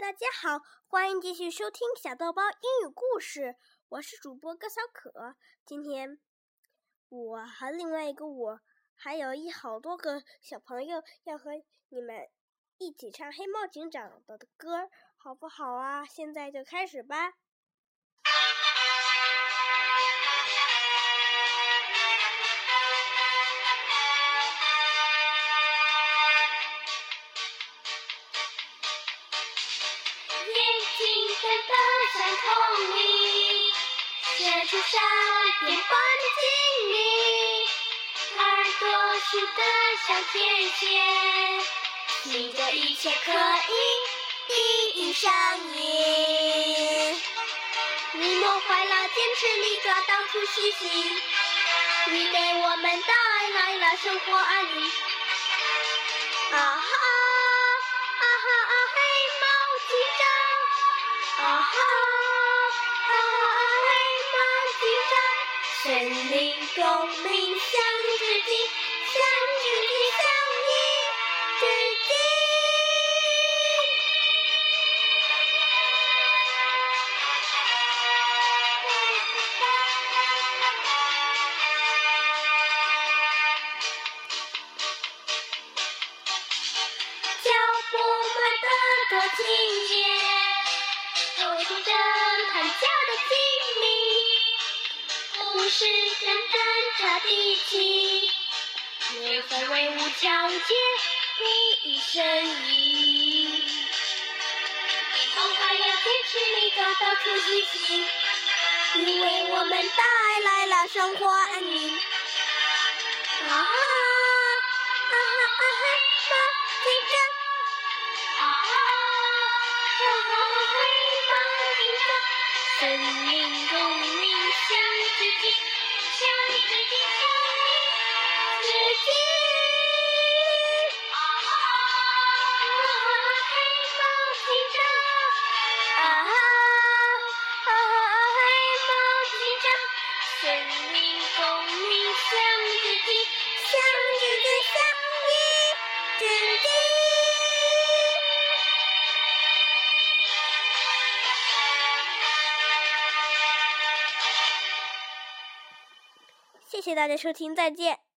大家好，欢迎继续收听小豆包英语故事。我是主播高小可。今天我和另外一个我，还有一好多个小朋友要和你们一起唱《黑猫警长》的歌，好不好啊？现在就开始吧。的闪通里，射出闪电般的精灵，耳朵竖的小天线，听着一切可以第一声音。你磨坏了坚持里抓到处嘻嘻，你给我们带来了生活安宁。啊哈！森林共鸣，向你致敬，向你致敬，向你致敬。脚步迈得多轻捷，透出侦探家的精明。不是侦探查地气，也在威武强健第一声音。我还要坚持你找到处嘻嘻，你为我们带来了生活安宁。啊哈啊哈啊嘿，生命中。谢谢大家收听，再见。